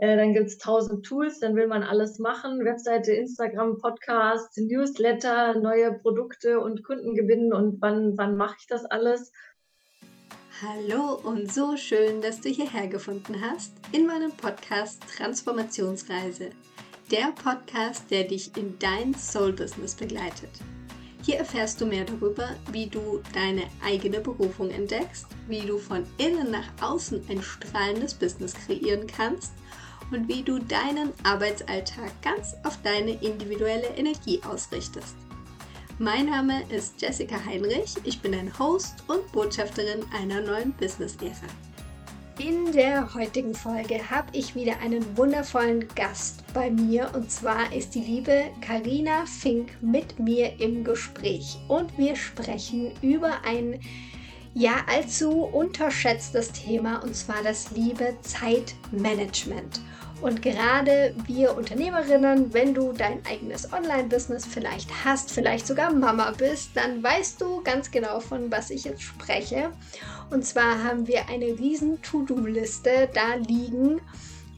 Äh, dann gibt es tausend Tools, dann will man alles machen. Webseite, Instagram, Podcast, Newsletter, neue Produkte und Kunden gewinnen. Und wann, wann mache ich das alles? Hallo und so schön, dass du hierher gefunden hast in meinem Podcast Transformationsreise. Der Podcast, der dich in dein Soul-Business begleitet. Hier erfährst du mehr darüber, wie du deine eigene Berufung entdeckst, wie du von innen nach außen ein strahlendes Business kreieren kannst und wie du deinen Arbeitsalltag ganz auf deine individuelle Energie ausrichtest. Mein Name ist Jessica Heinrich, ich bin ein Host und Botschafterin einer neuen Business-Ära. In der heutigen Folge habe ich wieder einen wundervollen Gast bei mir und zwar ist die liebe Karina Fink mit mir im Gespräch und wir sprechen über ein ja allzu unterschätztes Thema und zwar das liebe Zeitmanagement. Und gerade wir Unternehmerinnen, wenn du dein eigenes Online-Business vielleicht hast, vielleicht sogar Mama bist, dann weißt du ganz genau, von was ich jetzt spreche. Und zwar haben wir eine riesen To-Do-Liste da liegen.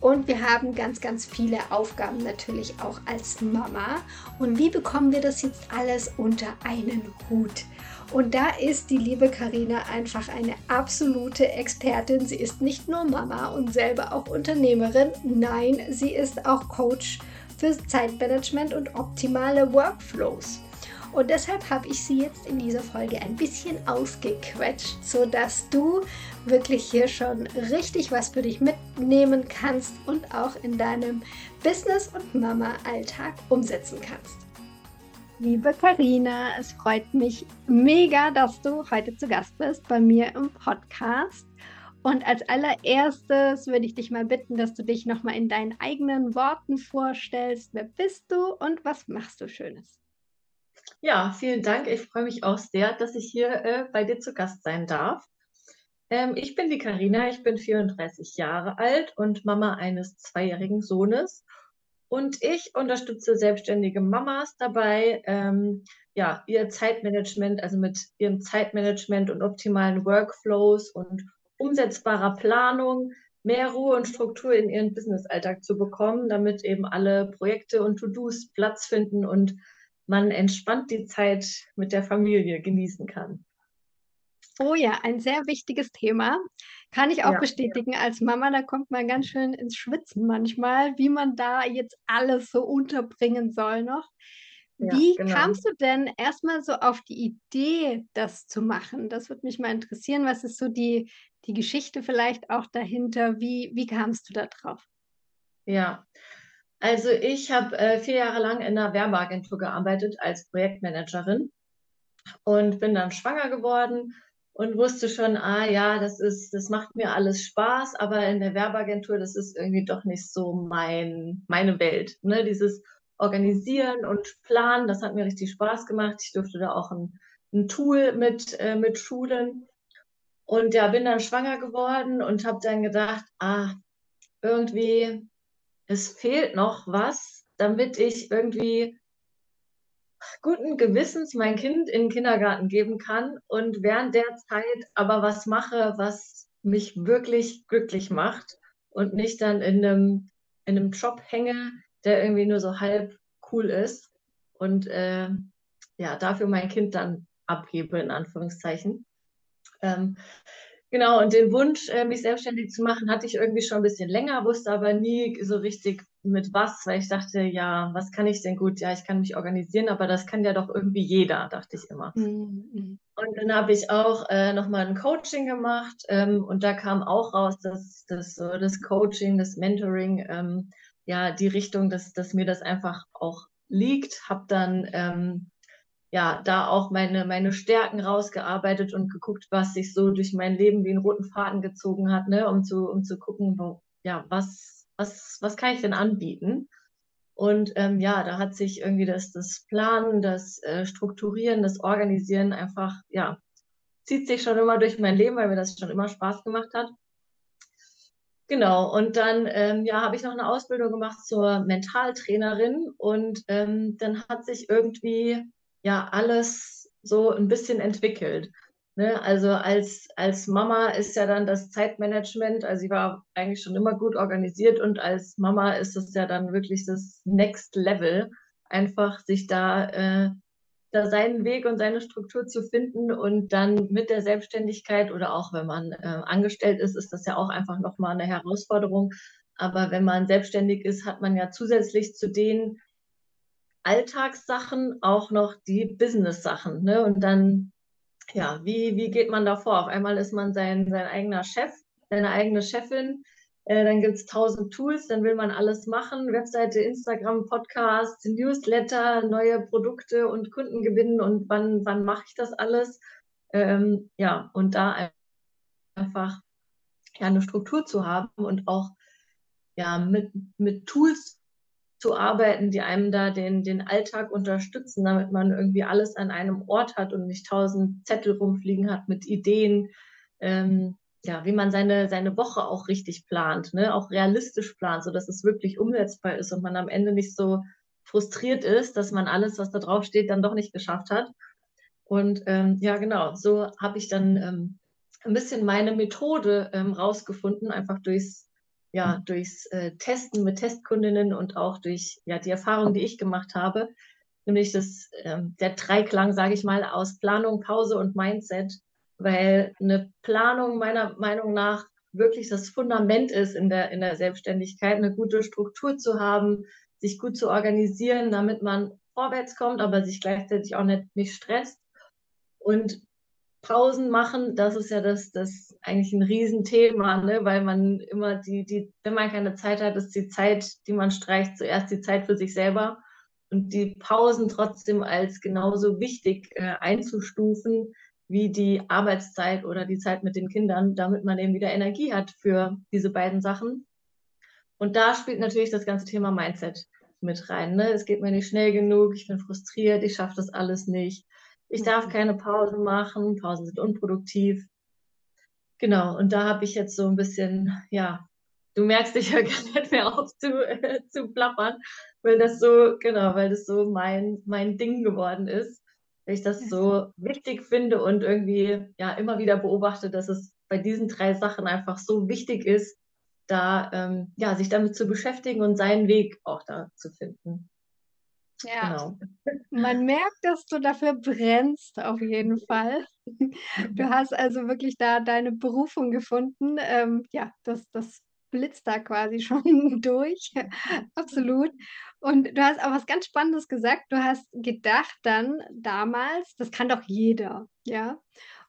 Und wir haben ganz, ganz viele Aufgaben natürlich auch als Mama. Und wie bekommen wir das jetzt alles unter einen Hut? Und da ist die liebe Karina einfach eine absolute Expertin. Sie ist nicht nur Mama und selber auch Unternehmerin. Nein, sie ist auch Coach für Zeitmanagement und optimale Workflows. Und deshalb habe ich sie jetzt in dieser Folge ein bisschen ausgequetscht, sodass du wirklich hier schon richtig was für dich mitnehmen kannst und auch in deinem Business- und Mama-Alltag umsetzen kannst. Liebe Karina, es freut mich mega, dass du heute zu Gast bist bei mir im Podcast. Und als allererstes würde ich dich mal bitten, dass du dich nochmal in deinen eigenen Worten vorstellst. Wer bist du und was machst du Schönes? Ja, vielen Dank. Ich freue mich auch sehr, dass ich hier äh, bei dir zu Gast sein darf. Ähm, ich bin die Karina, ich bin 34 Jahre alt und Mama eines zweijährigen Sohnes. Und ich unterstütze selbstständige Mamas dabei, ähm, ja, ihr Zeitmanagement, also mit ihrem Zeitmanagement und optimalen Workflows und umsetzbarer Planung mehr Ruhe und Struktur in ihren Businessalltag zu bekommen, damit eben alle Projekte und To-Dos Platz finden und man entspannt die Zeit mit der Familie genießen kann. Oh ja, ein sehr wichtiges Thema. Kann ich auch ja, bestätigen. Ja. Als Mama, da kommt man ganz schön ins Schwitzen manchmal, wie man da jetzt alles so unterbringen soll noch. Wie ja, genau. kamst du denn erstmal so auf die Idee, das zu machen? Das würde mich mal interessieren. Was ist so die, die Geschichte vielleicht auch dahinter? Wie, wie kamst du da drauf? Ja, also ich habe äh, vier Jahre lang in einer Werbeagentur gearbeitet als Projektmanagerin und bin dann schwanger geworden und wusste schon, ah ja, das ist, das macht mir alles Spaß, aber in der Werbeagentur, das ist irgendwie doch nicht so mein, meine Welt. Ne? Dieses Organisieren und Planen, das hat mir richtig Spaß gemacht. Ich durfte da auch ein, ein Tool mit, äh, mit Schulen. Und ja, bin dann schwanger geworden und habe dann gedacht, ah, irgendwie, es fehlt noch was, damit ich irgendwie guten Gewissens mein Kind in den Kindergarten geben kann und während der Zeit aber was mache, was mich wirklich glücklich macht und nicht dann in einem, in einem Job hänge, der irgendwie nur so halb cool ist und äh, ja, dafür mein Kind dann abhebe, in Anführungszeichen. Ähm, genau, und den Wunsch, äh, mich selbstständig zu machen, hatte ich irgendwie schon ein bisschen länger, wusste aber nie so richtig, mit was, weil ich dachte, ja, was kann ich denn gut? Ja, ich kann mich organisieren, aber das kann ja doch irgendwie jeder, dachte ich immer. Mhm. Und dann habe ich auch äh, nochmal ein Coaching gemacht ähm, und da kam auch raus, dass, dass so das Coaching, das Mentoring, ähm, ja, die Richtung, dass, dass mir das einfach auch liegt. Habe dann ähm, ja da auch meine, meine Stärken rausgearbeitet und geguckt, was sich so durch mein Leben wie einen roten Faden gezogen hat, ne, um zu, um zu gucken, wo, ja, was was, was kann ich denn anbieten? Und ähm, ja, da hat sich irgendwie das, das Planen, das äh, Strukturieren, das Organisieren einfach, ja, zieht sich schon immer durch mein Leben, weil mir das schon immer Spaß gemacht hat. Genau, und dann ähm, ja, habe ich noch eine Ausbildung gemacht zur Mentaltrainerin und ähm, dann hat sich irgendwie ja alles so ein bisschen entwickelt. Ne? Also als, als Mama ist ja dann das Zeitmanagement, also ich war eigentlich schon immer gut organisiert und als Mama ist es ja dann wirklich das Next Level, einfach sich da, äh, da seinen Weg und seine Struktur zu finden und dann mit der Selbstständigkeit oder auch wenn man äh, angestellt ist, ist das ja auch einfach nochmal eine Herausforderung. Aber wenn man selbstständig ist, hat man ja zusätzlich zu den Alltagssachen auch noch die Business-Sachen. Ne? Und dann ja, wie, wie geht man da vor? Auf einmal ist man sein, sein eigener Chef, seine eigene Chefin. Äh, dann gibt es tausend Tools, dann will man alles machen. Webseite, Instagram, Podcast, Newsletter, neue Produkte und Kunden gewinnen. Und wann, wann mache ich das alles? Ähm, ja, und da einfach ja, eine Struktur zu haben und auch ja, mit, mit Tools zu arbeiten, die einem da den, den Alltag unterstützen, damit man irgendwie alles an einem Ort hat und nicht tausend Zettel rumfliegen hat mit Ideen, ähm, ja, wie man seine, seine Woche auch richtig plant, ne? auch realistisch plant, sodass es wirklich umsetzbar ist und man am Ende nicht so frustriert ist, dass man alles, was da drauf steht, dann doch nicht geschafft hat. Und ähm, ja, genau, so habe ich dann ähm, ein bisschen meine Methode ähm, rausgefunden, einfach durchs ja, durchs äh, Testen mit Testkundinnen und auch durch ja, die Erfahrung, die ich gemacht habe, nämlich das, ähm, der Dreiklang, sage ich mal, aus Planung, Pause und Mindset, weil eine Planung meiner Meinung nach wirklich das Fundament ist in der, in der Selbstständigkeit, eine gute Struktur zu haben, sich gut zu organisieren, damit man vorwärts kommt, aber sich gleichzeitig auch nicht, nicht stresst. Und Pausen machen, das ist ja das, das eigentlich ein Riesenthema, ne? weil man immer die, die, wenn man keine Zeit hat, ist die Zeit, die man streicht, zuerst die Zeit für sich selber und die Pausen trotzdem als genauso wichtig äh, einzustufen wie die Arbeitszeit oder die Zeit mit den Kindern, damit man eben wieder Energie hat für diese beiden Sachen. Und da spielt natürlich das ganze Thema Mindset mit rein. Ne? Es geht mir nicht schnell genug, ich bin frustriert, ich schaffe das alles nicht ich darf keine Pausen machen, Pausen sind unproduktiv. Genau, und da habe ich jetzt so ein bisschen, ja, du merkst, ich höre gar nicht mehr auf zu, äh, zu plappern, weil das so, genau, weil das so mein, mein Ding geworden ist. Weil ich das so wichtig finde und irgendwie ja immer wieder beobachte, dass es bei diesen drei Sachen einfach so wichtig ist, da ähm, ja, sich damit zu beschäftigen und seinen Weg auch da zu finden. Ja, genau. man merkt, dass du dafür brennst, auf jeden Fall. Du hast also wirklich da deine Berufung gefunden. Ähm, ja, das, das blitzt da quasi schon durch. Absolut. Und du hast auch was ganz Spannendes gesagt. Du hast gedacht dann damals, das kann doch jeder, ja.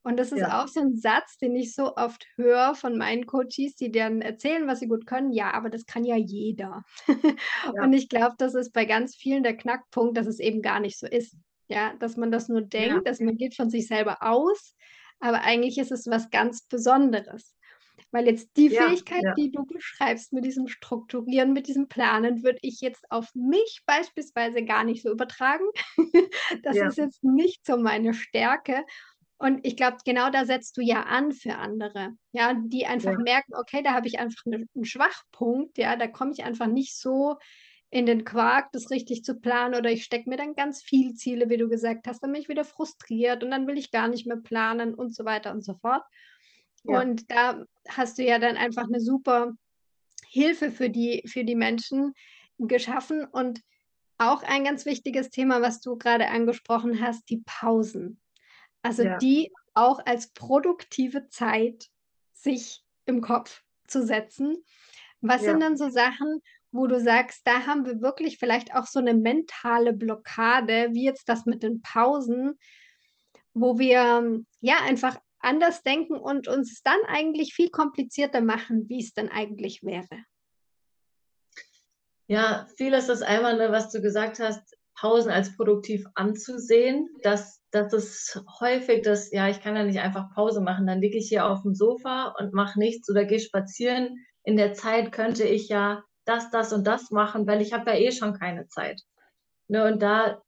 Und das ist ja. auch so ein Satz, den ich so oft höre von meinen Coaches, die dann erzählen, was sie gut können. Ja, aber das kann ja jeder. Ja. Und ich glaube, das ist bei ganz vielen der Knackpunkt, dass es eben gar nicht so ist. Ja, dass man das nur denkt, ja. dass man geht von sich selber aus, aber eigentlich ist es was ganz Besonderes. Weil jetzt die ja, Fähigkeit, ja. die du beschreibst mit diesem Strukturieren, mit diesem Planen, würde ich jetzt auf mich beispielsweise gar nicht so übertragen. das ja. ist jetzt nicht so meine Stärke. Und ich glaube, genau da setzt du ja an für andere, ja, die einfach ja. merken, okay, da habe ich einfach eine, einen Schwachpunkt, ja, da komme ich einfach nicht so in den Quark, das richtig zu planen oder ich stecke mir dann ganz viele Ziele, wie du gesagt hast, dann bin ich wieder frustriert und dann will ich gar nicht mehr planen und so weiter und so fort. Ja. Und da hast du ja dann einfach eine super Hilfe für die, für die Menschen geschaffen und auch ein ganz wichtiges Thema, was du gerade angesprochen hast, die Pausen. Also ja. die auch als produktive Zeit sich im Kopf zu setzen. Was ja. sind dann so Sachen, wo du sagst, da haben wir wirklich vielleicht auch so eine mentale Blockade, wie jetzt das mit den Pausen, wo wir ja einfach anders denken und uns dann eigentlich viel komplizierter machen, wie es dann eigentlich wäre. Ja, viel ist das einmal, ne, was du gesagt hast, Pausen als produktiv anzusehen, dass, dass es häufig das, ja, ich kann ja nicht einfach Pause machen, dann liege ich hier auf dem Sofa und mache nichts oder gehe spazieren. In der Zeit könnte ich ja das, das und das machen, weil ich habe ja eh schon keine Zeit. Ne, und da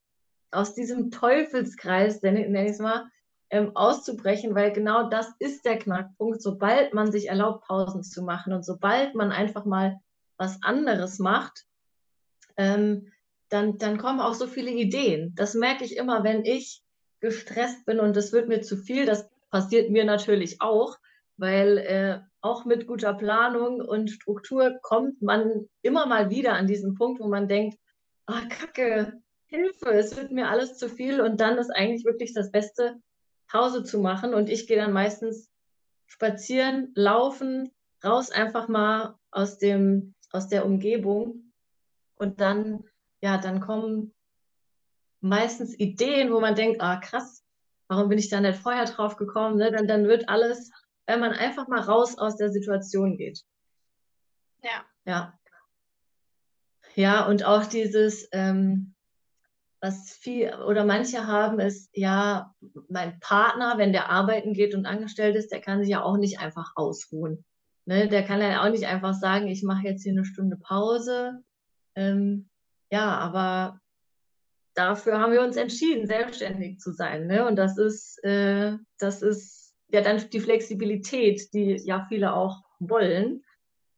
aus diesem Teufelskreis, nenne ich es mal, ähm, auszubrechen, weil genau das ist der Knackpunkt. Sobald man sich erlaubt, Pausen zu machen und sobald man einfach mal was anderes macht, ähm, dann, dann kommen auch so viele Ideen. Das merke ich immer, wenn ich gestresst bin und es wird mir zu viel. Das passiert mir natürlich auch, weil äh, auch mit guter Planung und Struktur kommt man immer mal wieder an diesen Punkt, wo man denkt, ah, Kacke, Hilfe, es wird mir alles zu viel und dann ist eigentlich wirklich das Beste, Pause zu machen und ich gehe dann meistens spazieren, laufen, raus einfach mal aus dem, aus der Umgebung und dann, ja, dann kommen meistens Ideen, wo man denkt, ah, krass, warum bin ich da nicht vorher drauf gekommen? Ne? Dann, dann wird alles, wenn man einfach mal raus aus der Situation geht. Ja. Ja. Ja, und auch dieses, ähm, was viel oder manche haben, ist ja, mein Partner, wenn der arbeiten geht und angestellt ist, der kann sich ja auch nicht einfach ausruhen. Ne? Der kann ja auch nicht einfach sagen, ich mache jetzt hier eine Stunde Pause. Ähm, ja, aber dafür haben wir uns entschieden, selbstständig zu sein. Ne? Und das ist, äh, das ist ja dann die Flexibilität, die ja viele auch wollen.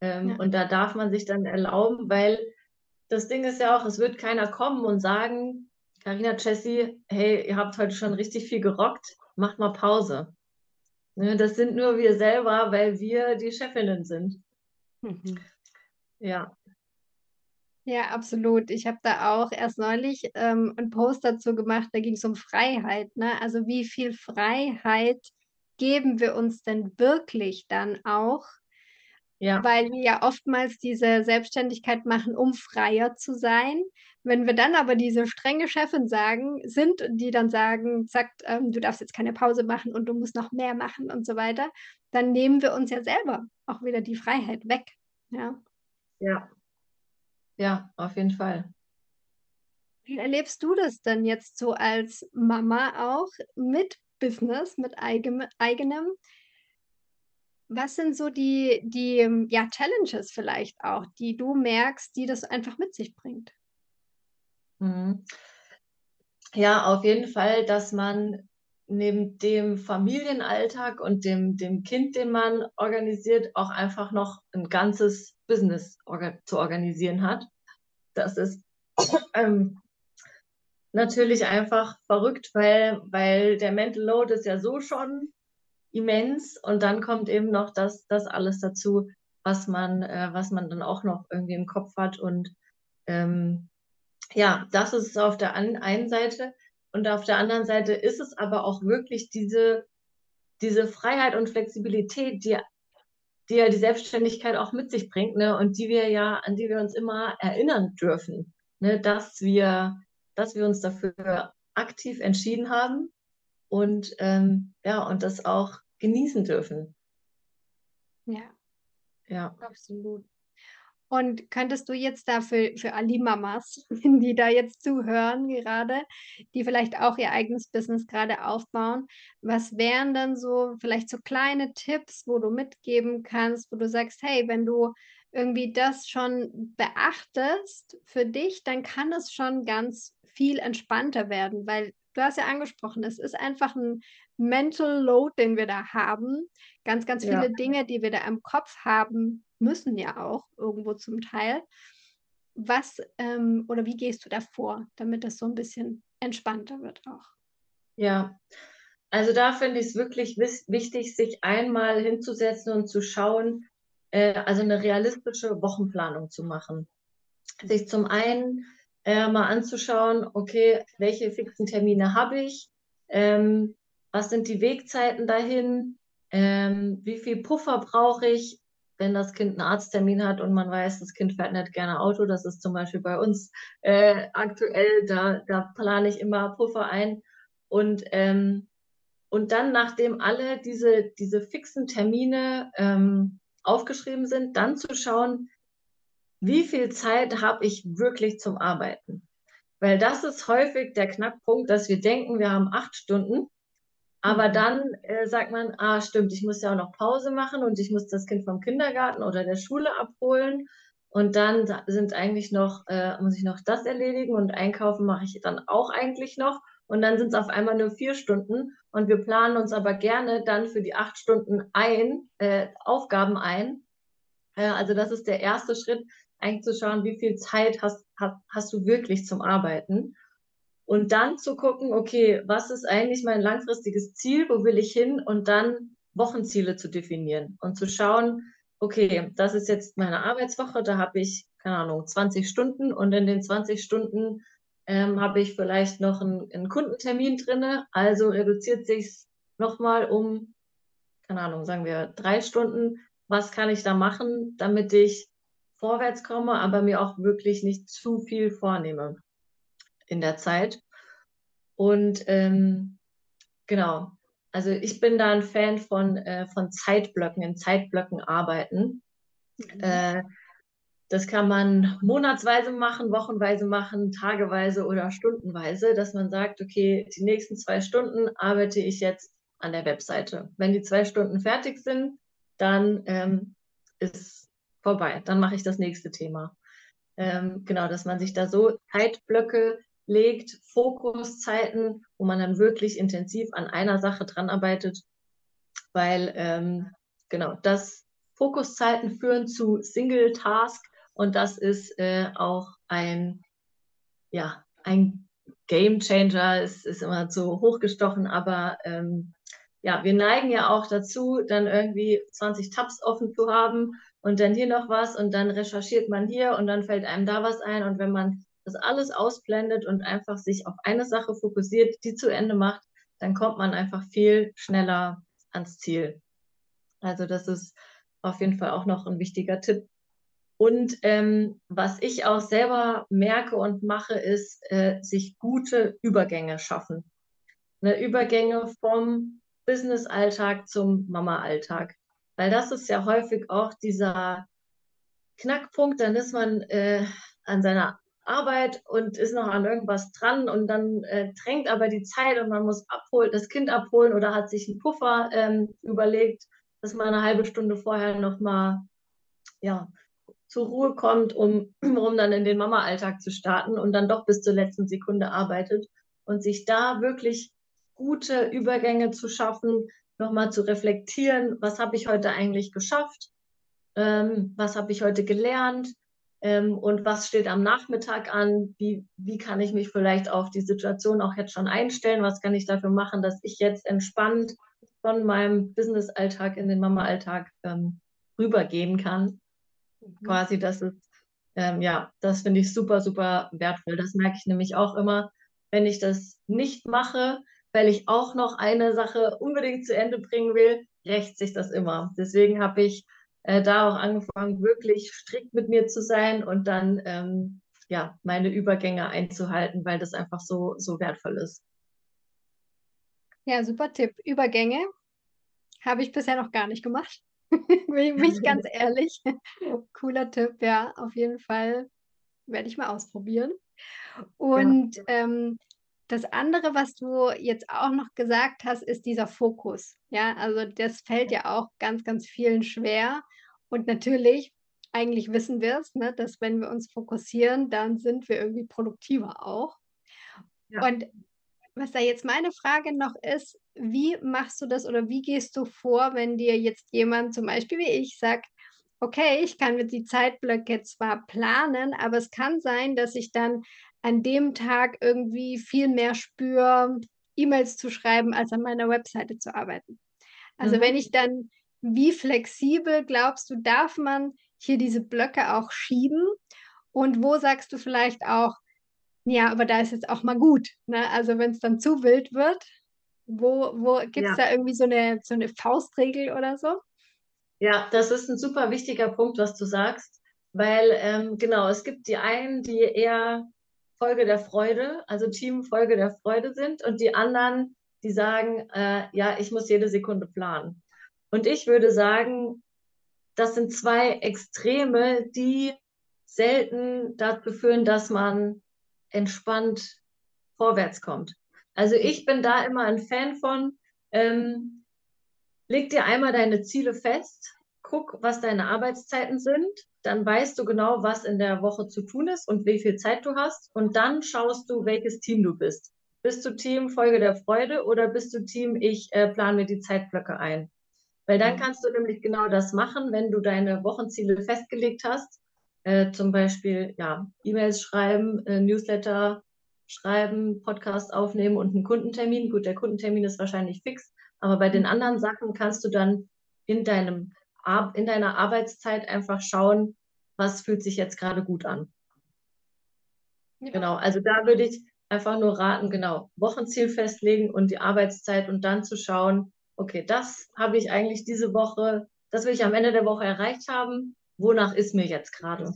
Ähm, ja. Und da darf man sich dann erlauben, weil das Ding ist ja auch, es wird keiner kommen und sagen, Carina, Jessie, hey, ihr habt heute schon richtig viel gerockt, macht mal Pause. Ne, das sind nur wir selber, weil wir die Chefinnen sind. Mhm. Ja. Ja, absolut. Ich habe da auch erst neulich ähm, einen Post dazu gemacht, da ging es um Freiheit. Ne? Also wie viel Freiheit geben wir uns denn wirklich dann auch? Ja. Weil wir ja oftmals diese Selbstständigkeit machen, um freier zu sein. Wenn wir dann aber diese strenge Chefin sagen, sind, die dann sagen, sagt, ähm, du darfst jetzt keine Pause machen und du musst noch mehr machen und so weiter, dann nehmen wir uns ja selber auch wieder die Freiheit weg. Ja. Ja. Ja, auf jeden Fall. Wie erlebst du das denn jetzt so als Mama auch mit Business, mit eigenem? Was sind so die, die ja, Challenges vielleicht auch, die du merkst, die das einfach mit sich bringt? Mhm. Ja, auf jeden Fall, dass man neben dem Familienalltag und dem, dem Kind, den man organisiert, auch einfach noch ein ganzes Business orga zu organisieren hat. Das ist ähm, natürlich einfach verrückt, weil, weil der Mental Load ist ja so schon immens und dann kommt eben noch das, das alles dazu, was man, äh, was man dann auch noch irgendwie im Kopf hat und ähm, ja, das ist auf der einen Seite und auf der anderen Seite ist es aber auch wirklich diese, diese Freiheit und Flexibilität, die, die ja die Selbstständigkeit auch mit sich bringt, ne, und die wir ja, an die wir uns immer erinnern dürfen, ne, dass wir, dass wir uns dafür aktiv entschieden haben und ähm, ja, und das auch genießen dürfen. Ja. Ja. Absolut. Und könntest du jetzt da für, für alle Mamas, die da jetzt zuhören gerade, die vielleicht auch ihr eigenes Business gerade aufbauen, was wären dann so vielleicht so kleine Tipps, wo du mitgeben kannst, wo du sagst, hey, wenn du irgendwie das schon beachtest für dich, dann kann es schon ganz viel entspannter werden, weil du hast ja angesprochen, es ist einfach ein Mental Load, den wir da haben. Ganz, ganz viele ja. Dinge, die wir da im Kopf haben müssen ja auch irgendwo zum Teil. Was ähm, oder wie gehst du da vor, damit das so ein bisschen entspannter wird auch? Ja, also da finde ich es wirklich wichtig, sich einmal hinzusetzen und zu schauen, äh, also eine realistische Wochenplanung zu machen. Sich zum einen äh, mal anzuschauen, okay, welche fixen Termine habe ich, ähm, was sind die Wegzeiten dahin, ähm, wie viel Puffer brauche ich, wenn das Kind einen Arzttermin hat und man weiß, das Kind fährt nicht gerne Auto, das ist zum Beispiel bei uns äh, aktuell, da, da plane ich immer Puffer ein. Und, ähm, und dann, nachdem alle diese, diese fixen Termine ähm, aufgeschrieben sind, dann zu schauen, wie viel Zeit habe ich wirklich zum Arbeiten? Weil das ist häufig der Knackpunkt, dass wir denken, wir haben acht Stunden aber mhm. dann äh, sagt man, ah, stimmt, ich muss ja auch noch Pause machen und ich muss das Kind vom Kindergarten oder der Schule abholen. Und dann sind eigentlich noch, äh, muss ich noch das erledigen und einkaufen mache ich dann auch eigentlich noch. Und dann sind es auf einmal nur vier Stunden. Und wir planen uns aber gerne dann für die acht Stunden ein, äh, Aufgaben ein. Äh, also das ist der erste Schritt, eigentlich zu schauen, wie viel Zeit hast, hast, hast du wirklich zum Arbeiten. Und dann zu gucken, okay, was ist eigentlich mein langfristiges Ziel, wo will ich hin? Und dann Wochenziele zu definieren und zu schauen, okay, das ist jetzt meine Arbeitswoche, da habe ich, keine Ahnung, 20 Stunden und in den 20 Stunden ähm, habe ich vielleicht noch einen, einen Kundentermin drinne, also reduziert sich nochmal um, keine Ahnung, sagen wir drei Stunden. Was kann ich da machen, damit ich vorwärts komme, aber mir auch wirklich nicht zu viel vornehme in der Zeit. Und ähm, genau, also ich bin da ein Fan von, äh, von Zeitblöcken, in Zeitblöcken arbeiten. Mhm. Äh, das kann man monatsweise machen, wochenweise machen, tageweise oder stundenweise, dass man sagt, okay, die nächsten zwei Stunden arbeite ich jetzt an der Webseite. Wenn die zwei Stunden fertig sind, dann ähm, ist vorbei. Dann mache ich das nächste Thema. Ähm, genau, dass man sich da so Zeitblöcke legt, Fokuszeiten, wo man dann wirklich intensiv an einer Sache dran arbeitet, weil ähm, genau das Fokuszeiten führen zu Single Task und das ist äh, auch ein ja ein Game Changer. Es ist immer zu hochgestochen, aber ähm, ja, wir neigen ja auch dazu, dann irgendwie 20 Tabs offen zu haben und dann hier noch was und dann recherchiert man hier und dann fällt einem da was ein und wenn man das alles ausblendet und einfach sich auf eine Sache fokussiert, die zu Ende macht, dann kommt man einfach viel schneller ans Ziel. Also das ist auf jeden Fall auch noch ein wichtiger Tipp. Und ähm, was ich auch selber merke und mache, ist, äh, sich gute Übergänge schaffen. Ne, Übergänge vom Business-Alltag zum Mama-Alltag. Weil das ist ja häufig auch dieser Knackpunkt, dann ist man äh, an seiner Arbeit und ist noch an irgendwas dran und dann äh, drängt aber die Zeit und man muss abholen, das Kind abholen oder hat sich einen Puffer ähm, überlegt, dass man eine halbe Stunde vorher nochmal ja, zur Ruhe kommt, um, um dann in den Mama-Alltag zu starten und dann doch bis zur letzten Sekunde arbeitet und sich da wirklich gute Übergänge zu schaffen, nochmal zu reflektieren, was habe ich heute eigentlich geschafft, ähm, was habe ich heute gelernt, ähm, und was steht am Nachmittag an? Wie, wie kann ich mich vielleicht auf die Situation auch jetzt schon einstellen? Was kann ich dafür machen, dass ich jetzt entspannt von meinem Business-Alltag in den Mama-Alltag ähm, rübergehen kann? Mhm. Quasi, das ist, ähm, ja, das finde ich super, super wertvoll. Das merke ich nämlich auch immer, wenn ich das nicht mache, weil ich auch noch eine Sache unbedingt zu Ende bringen will, rächt sich das immer. Deswegen habe ich äh, da auch angefangen, wirklich strikt mit mir zu sein und dann ähm, ja, meine Übergänge einzuhalten, weil das einfach so, so wertvoll ist. Ja, super Tipp. Übergänge habe ich bisher noch gar nicht gemacht. Bin ich ganz ehrlich. Cooler Tipp, ja, auf jeden Fall werde ich mal ausprobieren. Und ja. ähm, das andere, was du jetzt auch noch gesagt hast, ist dieser Fokus. Ja, also das fällt ja auch ganz, ganz vielen schwer. Und natürlich, eigentlich wissen wir es, ne, dass wenn wir uns fokussieren, dann sind wir irgendwie produktiver auch. Ja. Und was da jetzt meine Frage noch ist, wie machst du das oder wie gehst du vor, wenn dir jetzt jemand zum Beispiel wie ich sagt, okay, ich kann mit die Zeitblöcke zwar planen, aber es kann sein, dass ich dann an dem Tag irgendwie viel mehr spüre, E-Mails zu schreiben, als an meiner Webseite zu arbeiten. Also mhm. wenn ich dann, wie flexibel glaubst du, darf man hier diese Blöcke auch schieben? Und wo sagst du vielleicht auch, ja, aber da ist jetzt auch mal gut. Ne? Also wenn es dann zu wild wird, wo, wo gibt es ja. da irgendwie so eine, so eine Faustregel oder so? Ja, das ist ein super wichtiger Punkt, was du sagst, weil ähm, genau, es gibt die einen, die eher Folge der Freude, also Team Folge der Freude sind und die anderen, die sagen, äh, ja, ich muss jede Sekunde planen. Und ich würde sagen, das sind zwei Extreme, die selten dazu führen, dass man entspannt vorwärts kommt. Also ich bin da immer ein Fan von, ähm, leg dir einmal deine Ziele fest, guck, was deine Arbeitszeiten sind, dann weißt du genau, was in der Woche zu tun ist und wie viel Zeit du hast. Und dann schaust du, welches Team du bist. Bist du Team Folge der Freude oder bist du Team, ich äh, plane mir die Zeitblöcke ein? Weil dann mhm. kannst du nämlich genau das machen, wenn du deine Wochenziele festgelegt hast. Äh, zum Beispiel, ja, E-Mails schreiben, äh, Newsletter schreiben, Podcast aufnehmen und einen Kundentermin. Gut, der Kundentermin ist wahrscheinlich fix, aber bei den anderen Sachen kannst du dann in deinem in deiner Arbeitszeit einfach schauen, was fühlt sich jetzt gerade gut an. Ja. Genau, also da würde ich einfach nur raten, genau, Wochenziel festlegen und die Arbeitszeit und dann zu schauen, okay, das habe ich eigentlich diese Woche, das will ich am Ende der Woche erreicht haben, wonach ist mir jetzt gerade?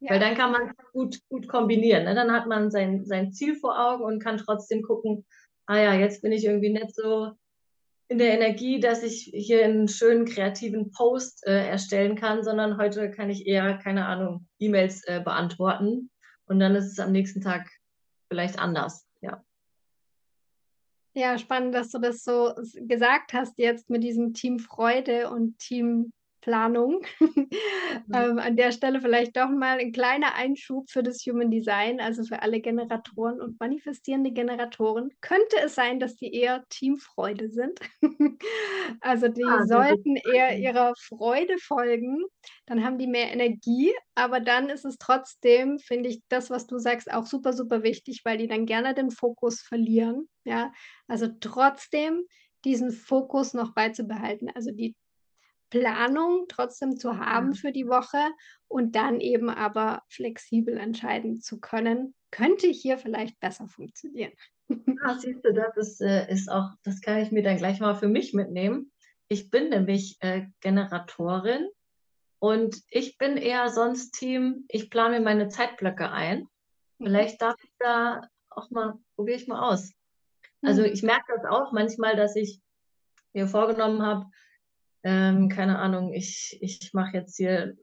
Ja. Weil dann kann man gut, gut kombinieren. Ne? Dann hat man sein, sein Ziel vor Augen und kann trotzdem gucken, ah ja, jetzt bin ich irgendwie nicht so in der Energie, dass ich hier einen schönen kreativen Post äh, erstellen kann, sondern heute kann ich eher, keine Ahnung, E-Mails äh, beantworten und dann ist es am nächsten Tag vielleicht anders, ja. Ja, spannend, dass du das so gesagt hast jetzt mit diesem Team Freude und Team Planung. Mhm. ähm, an der Stelle vielleicht doch mal ein kleiner Einschub für das Human Design, also für alle Generatoren und manifestierende Generatoren. Könnte es sein, dass die eher Teamfreude sind? also die ah, sollten eher ihrer Freude folgen, dann haben die mehr Energie, aber dann ist es trotzdem, finde ich, das, was du sagst, auch super, super wichtig, weil die dann gerne den Fokus verlieren. Ja, also trotzdem diesen Fokus noch beizubehalten. Also die Planung trotzdem zu haben für die Woche und dann eben aber flexibel entscheiden zu können, könnte hier vielleicht besser funktionieren. Ja, siehst du, das ist, äh, ist auch, das kann ich mir dann gleich mal für mich mitnehmen. Ich bin nämlich äh, Generatorin und ich bin eher sonst Team, ich plane mir meine Zeitblöcke ein. Mhm. Vielleicht darf ich da auch mal, probiere ich mal aus. Also mhm. ich merke das auch manchmal, dass ich mir vorgenommen habe, ähm, keine Ahnung, ich, ich mache jetzt hier,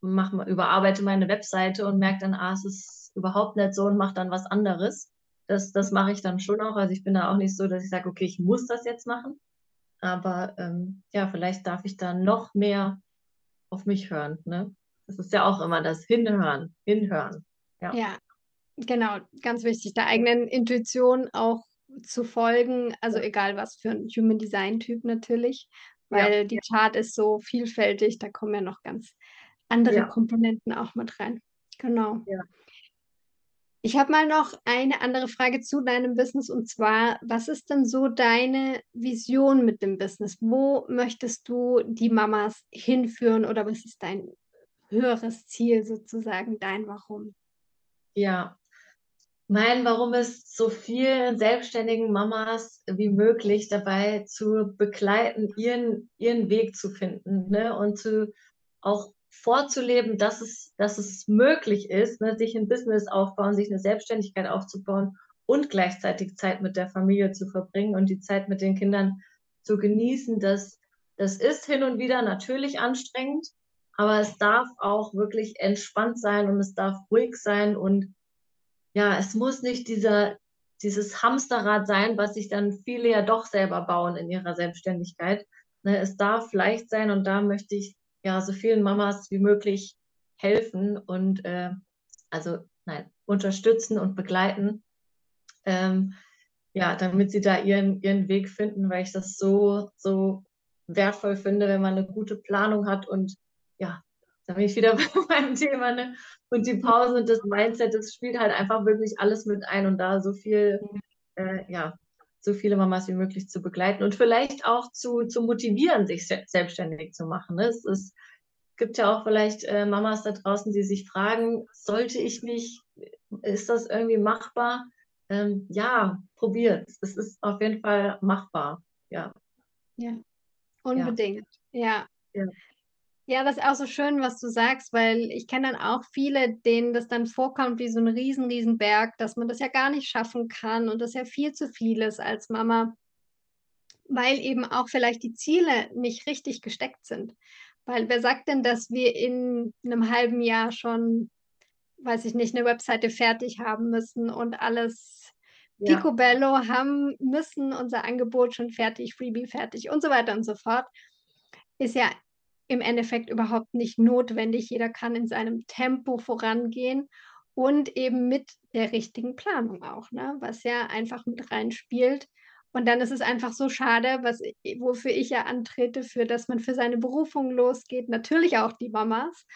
mach, überarbeite meine Webseite und merke dann, ah, es ist überhaupt nicht so und mache dann was anderes. Das, das mache ich dann schon auch. Also ich bin da auch nicht so, dass ich sage, okay, ich muss das jetzt machen. Aber ähm, ja, vielleicht darf ich da noch mehr auf mich hören. Ne? Das ist ja auch immer das Hinhören, Hinhören. Ja. ja, genau, ganz wichtig, der eigenen Intuition auch zu folgen, also egal was für ein Human Design Typ natürlich weil ja. die Chart ist so vielfältig, da kommen ja noch ganz andere ja. Komponenten auch mit rein. Genau. Ja. Ich habe mal noch eine andere Frage zu deinem Business und zwar, was ist denn so deine Vision mit dem Business? Wo möchtest du die Mamas hinführen oder was ist dein höheres Ziel sozusagen, dein Warum? Ja, mein Warum ist, so vielen selbstständigen Mamas wie möglich dabei zu begleiten, ihren, ihren Weg zu finden ne? und zu auch vorzuleben, dass es, dass es möglich ist, ne? sich ein Business aufbauen, sich eine Selbstständigkeit aufzubauen und gleichzeitig Zeit mit der Familie zu verbringen und die Zeit mit den Kindern zu genießen. Das, das ist hin und wieder natürlich anstrengend, aber es darf auch wirklich entspannt sein und es darf ruhig sein und ja, es muss nicht dieser, dieses Hamsterrad sein, was sich dann viele ja doch selber bauen in ihrer Selbstständigkeit. Ne, es darf leicht sein und da möchte ich ja so vielen Mamas wie möglich helfen und äh, also nein, unterstützen und begleiten. Ähm, ja, damit sie da ihren, ihren Weg finden, weil ich das so, so wertvoll finde, wenn man eine gute Planung hat und ja, da bin ich wieder bei meinem Thema, ne? Und die Pausen und das Mindset, das spielt halt einfach wirklich alles mit ein und da so viel, äh, ja, so viele Mamas wie möglich zu begleiten und vielleicht auch zu, zu motivieren, sich selbstständig zu machen. Ne? Es ist, gibt ja auch vielleicht äh, Mamas da draußen, die sich fragen, sollte ich mich, ist das irgendwie machbar? Ähm, ja, probiert. Es ist auf jeden Fall machbar. Ja. Ja, unbedingt. Ja. ja. Ja, das ist auch so schön, was du sagst, weil ich kenne dann auch viele, denen das dann vorkommt wie so ein riesen, riesen Berg, dass man das ja gar nicht schaffen kann und das ja viel zu viel ist als Mama, weil eben auch vielleicht die Ziele nicht richtig gesteckt sind. Weil wer sagt denn, dass wir in einem halben Jahr schon, weiß ich nicht, eine Webseite fertig haben müssen und alles ja. Picobello haben müssen, unser Angebot schon fertig, Freebie fertig und so weiter und so fort ist ja im Endeffekt überhaupt nicht notwendig. Jeder kann in seinem Tempo vorangehen und eben mit der richtigen Planung auch, ne? was ja einfach mit reinspielt. Und dann ist es einfach so schade, was, wofür ich ja antrete, für dass man für seine Berufung losgeht, natürlich auch die Mamas.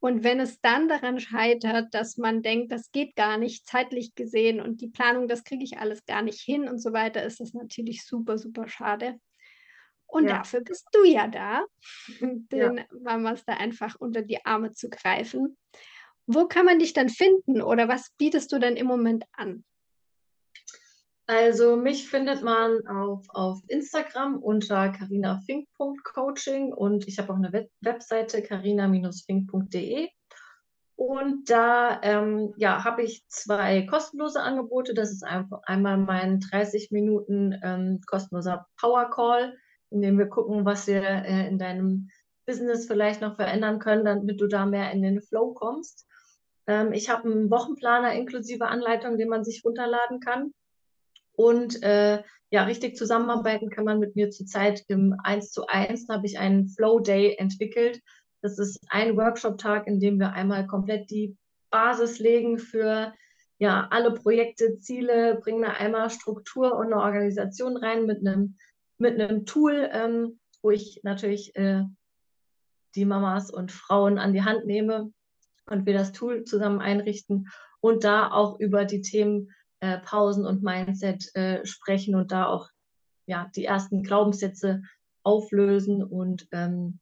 Und wenn es dann daran scheitert, dass man denkt, das geht gar nicht zeitlich gesehen und die Planung, das kriege ich alles gar nicht hin und so weiter, ist das natürlich super, super schade. Und ja. dafür bist du ja da, den ja. Mamas da einfach unter die Arme zu greifen. Wo kann man dich dann finden oder was bietest du denn im Moment an? Also mich findet man auf, auf Instagram unter carinafink.coaching und ich habe auch eine Web Webseite carina-fink.de. Und da ähm, ja, habe ich zwei kostenlose Angebote. Das ist einfach einmal mein 30 Minuten ähm, kostenloser Power Call, in dem wir gucken, was wir äh, in deinem Business vielleicht noch verändern können, damit du da mehr in den Flow kommst. Ähm, ich habe einen Wochenplaner inklusive Anleitung, den man sich runterladen kann. Und äh, ja, richtig zusammenarbeiten kann man mit mir zurzeit im 1 zu 1. Da habe ich einen Flow Day entwickelt. Das ist ein Workshop-Tag, in dem wir einmal komplett die Basis legen für ja, alle Projekte, Ziele, bringen da einmal Struktur und eine Organisation rein mit einem, mit einem Tool, ähm, wo ich natürlich äh, die Mamas und Frauen an die Hand nehme und wir das Tool zusammen einrichten und da auch über die Themen äh, Pausen und Mindset äh, sprechen und da auch ja, die ersten Glaubenssätze auflösen. Und ähm,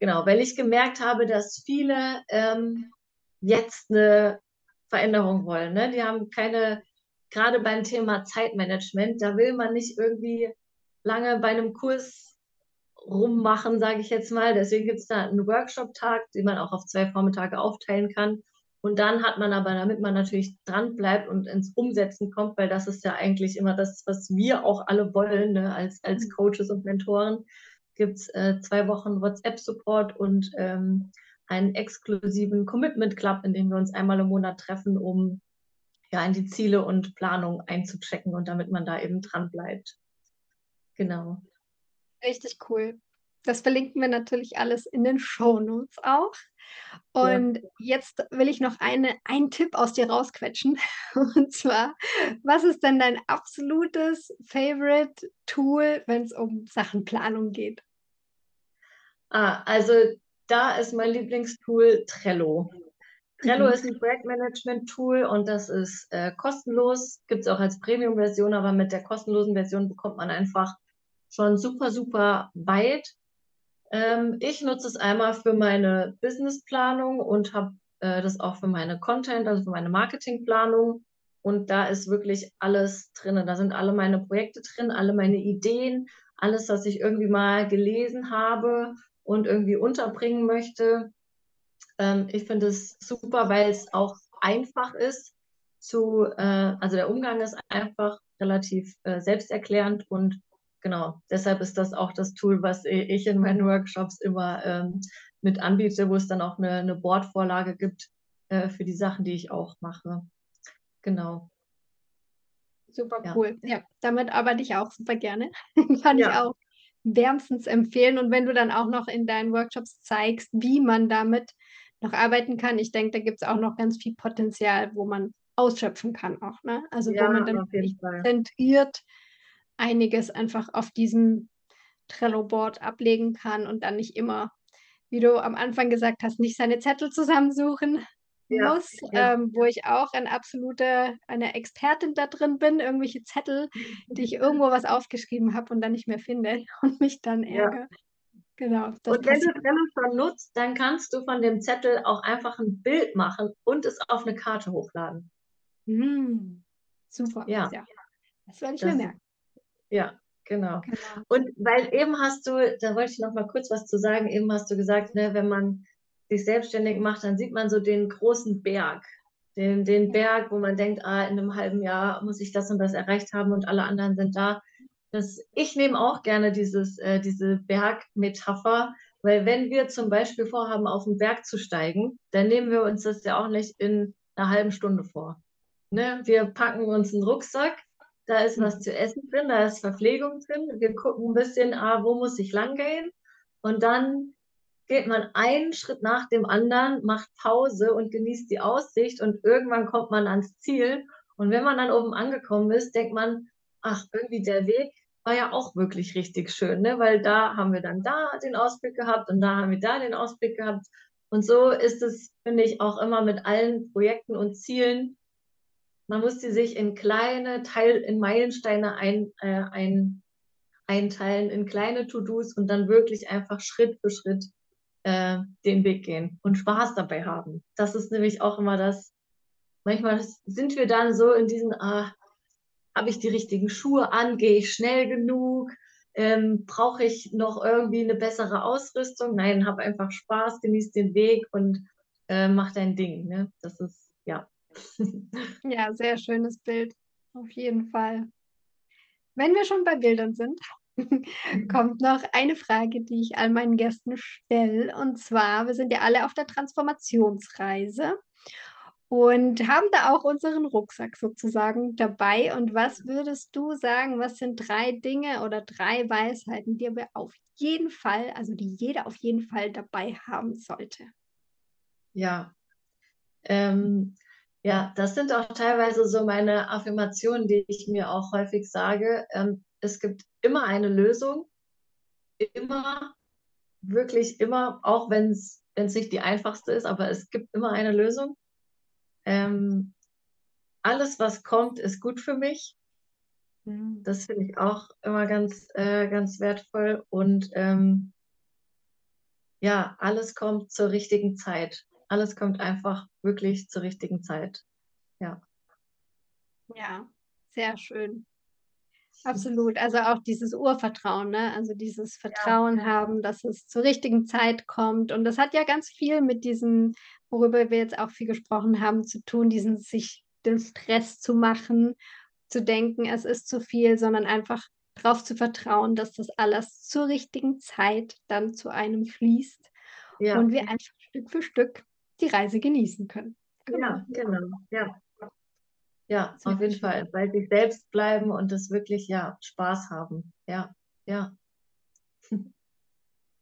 genau, weil ich gemerkt habe, dass viele ähm, jetzt eine Veränderung wollen. Ne? Die haben keine, gerade beim Thema Zeitmanagement, da will man nicht irgendwie lange bei einem Kurs rummachen, sage ich jetzt mal. Deswegen gibt es da einen Workshop-Tag, den man auch auf zwei Vormittage aufteilen kann. Und dann hat man aber, damit man natürlich dran bleibt und ins Umsetzen kommt, weil das ist ja eigentlich immer das, was wir auch alle wollen, ne? als, als mhm. Coaches und Mentoren, gibt es äh, zwei Wochen WhatsApp-Support und ähm, einen exklusiven Commitment Club, in dem wir uns einmal im Monat treffen, um ja in die Ziele und Planung einzuchecken und damit man da eben dran bleibt. Genau. Richtig cool. Das verlinken wir natürlich alles in den Show Notes auch. Und ja. jetzt will ich noch eine, einen Tipp aus dir rausquetschen. Und zwar, was ist denn dein absolutes Favorite Tool, wenn es um Sachen Planung geht? Ah, also da ist mein Lieblingstool Trello. Trello mhm. ist ein Projektmanagement-Tool und das ist äh, kostenlos. Gibt es auch als Premium-Version, aber mit der kostenlosen Version bekommt man einfach schon super, super weit. Ähm, ich nutze es einmal für meine Businessplanung und habe äh, das auch für meine Content, also für meine Marketingplanung. Und da ist wirklich alles drin. Da sind alle meine Projekte drin, alle meine Ideen, alles, was ich irgendwie mal gelesen habe und irgendwie unterbringen möchte. Ähm, ich finde es super, weil es auch einfach ist zu, äh, also der Umgang ist einfach relativ äh, selbsterklärend und genau, deshalb ist das auch das Tool, was ich in meinen Workshops immer ähm, mit anbiete, wo es dann auch eine, eine Boardvorlage gibt äh, für die Sachen, die ich auch mache. Genau. Super cool. Ja, ja damit arbeite ich auch super gerne. Kann ja. ich auch wärmstens empfehlen. Und wenn du dann auch noch in deinen Workshops zeigst, wie man damit noch arbeiten kann, ich denke, da gibt es auch noch ganz viel Potenzial, wo man ausschöpfen kann auch. Ne? Also ja, wo man dann zentriert einiges einfach auf diesem Trello-Board ablegen kann und dann nicht immer, wie du am Anfang gesagt hast, nicht seine Zettel zusammensuchen ja, muss, ja. Ähm, wo ich auch ein absolute, eine Expertin da drin bin, irgendwelche Zettel, die ich irgendwo was aufgeschrieben habe und dann nicht mehr finde und mich dann ärgere. Ja. Genau. und wenn du Trello schon nutzt, dann kannst du von dem Zettel auch einfach ein Bild machen und es auf eine Karte hochladen. Hm. Super. Ja. Das werde ich das, mir merken. Ja, genau. genau. Und weil eben hast du, da wollte ich noch mal kurz was zu sagen, eben hast du gesagt, ne, wenn man sich selbstständig macht, dann sieht man so den großen Berg. Den, den Berg, wo man denkt, ah, in einem halben Jahr muss ich das und das erreicht haben und alle anderen sind da. Das, ich nehme auch gerne dieses, äh, diese Bergmetapher, weil wenn wir zum Beispiel vorhaben, auf den Berg zu steigen, dann nehmen wir uns das ja auch nicht in einer halben Stunde vor. Ne? Wir packen uns einen Rucksack, da ist was zu essen drin, da ist Verpflegung drin. Wir gucken ein bisschen, ah, wo muss ich lang gehen? Und dann geht man einen Schritt nach dem anderen, macht Pause und genießt die Aussicht und irgendwann kommt man ans Ziel. Und wenn man dann oben angekommen ist, denkt man, ach, irgendwie der Weg war ja auch wirklich richtig schön, ne? weil da haben wir dann da den Ausblick gehabt und da haben wir da den Ausblick gehabt. Und so ist es, finde ich, auch immer mit allen Projekten und Zielen. Man muss die sich in kleine Teil, in Meilensteine ein, äh, ein, einteilen, in kleine To-Dos und dann wirklich einfach Schritt für Schritt äh, den Weg gehen und Spaß dabei haben. Das ist nämlich auch immer das. Manchmal sind wir dann so in diesen, ah, habe ich die richtigen Schuhe an, gehe ich schnell genug, ähm, brauche ich noch irgendwie eine bessere Ausrüstung? Nein, hab einfach Spaß, genieß den Weg und äh, mach dein Ding. Ne? Das ist, ja. Ja, sehr schönes Bild. Auf jeden Fall. Wenn wir schon bei Bildern sind, kommt noch eine Frage, die ich all meinen Gästen stelle. Und zwar, wir sind ja alle auf der Transformationsreise und haben da auch unseren Rucksack sozusagen dabei. Und was würdest du sagen, was sind drei Dinge oder drei Weisheiten, die wir auf jeden Fall, also die jeder auf jeden Fall dabei haben sollte? Ja, ähm, ja, das sind auch teilweise so meine Affirmationen, die ich mir auch häufig sage. Ähm, es gibt immer eine Lösung, immer, wirklich immer, auch wenn es nicht die einfachste ist, aber es gibt immer eine Lösung. Ähm, alles, was kommt, ist gut für mich. Mhm. Das finde ich auch immer ganz, äh, ganz wertvoll. Und ähm, ja, alles kommt zur richtigen Zeit. Alles kommt einfach wirklich zur richtigen Zeit. Ja. Ja, sehr schön. Absolut. Also auch dieses Urvertrauen, ne? Also dieses Vertrauen ja. haben, dass es zur richtigen Zeit kommt. Und das hat ja ganz viel mit diesem, worüber wir jetzt auch viel gesprochen haben, zu tun, diesen sich den Stress zu machen, zu denken, es ist zu viel, sondern einfach darauf zu vertrauen, dass das alles zur richtigen Zeit dann zu einem fließt ja. und wir einfach Stück für Stück die Reise genießen können. Genau. Ja, genau. Ja. Ja, auf jeden Fall. Bei sich selbst bleiben und es wirklich, ja, Spaß haben. Ja, ja.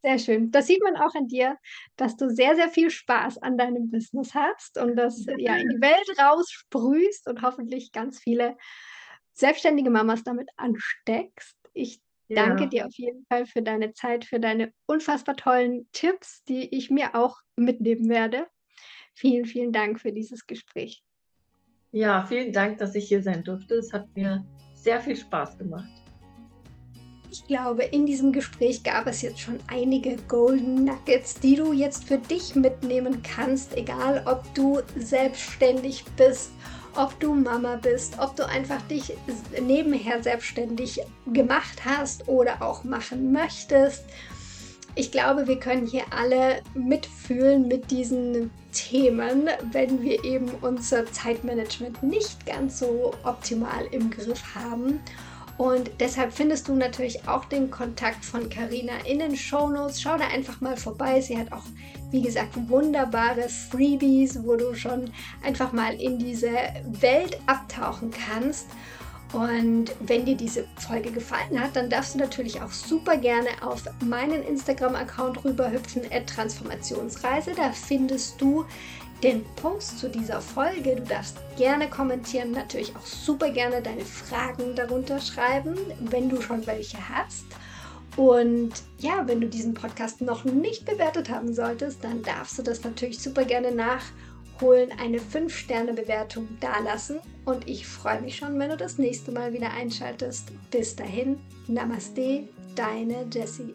Sehr schön. Das sieht man auch an dir, dass du sehr, sehr viel Spaß an deinem Business hast und das ja in die Welt raussprühst und hoffentlich ganz viele selbstständige Mamas damit ansteckst. Ich ja. danke dir auf jeden Fall für deine Zeit, für deine unfassbar tollen Tipps, die ich mir auch mitnehmen werde. Vielen, vielen Dank für dieses Gespräch. Ja, vielen Dank, dass ich hier sein durfte. Es hat mir sehr viel Spaß gemacht. Ich glaube, in diesem Gespräch gab es jetzt schon einige Golden Nuggets, die du jetzt für dich mitnehmen kannst, egal ob du selbstständig bist, ob du Mama bist, ob du einfach dich nebenher selbstständig gemacht hast oder auch machen möchtest ich glaube, wir können hier alle mitfühlen mit diesen Themen, wenn wir eben unser Zeitmanagement nicht ganz so optimal im Griff haben. Und deshalb findest du natürlich auch den Kontakt von Karina in den Shownotes. Schau da einfach mal vorbei. Sie hat auch, wie gesagt, wunderbare Freebies, wo du schon einfach mal in diese Welt abtauchen kannst. Und wenn dir diese Folge gefallen hat, dann darfst du natürlich auch super gerne auf meinen Instagram-Account rüberhüpfen, Transformationsreise. Da findest du den Post zu dieser Folge. Du darfst gerne kommentieren, natürlich auch super gerne deine Fragen darunter schreiben, wenn du schon welche hast. Und ja, wenn du diesen Podcast noch nicht bewertet haben solltest, dann darfst du das natürlich super gerne nach holen, eine 5-Sterne-Bewertung dalassen und ich freue mich schon, wenn du das nächste Mal wieder einschaltest. Bis dahin, Namaste, deine Jessie.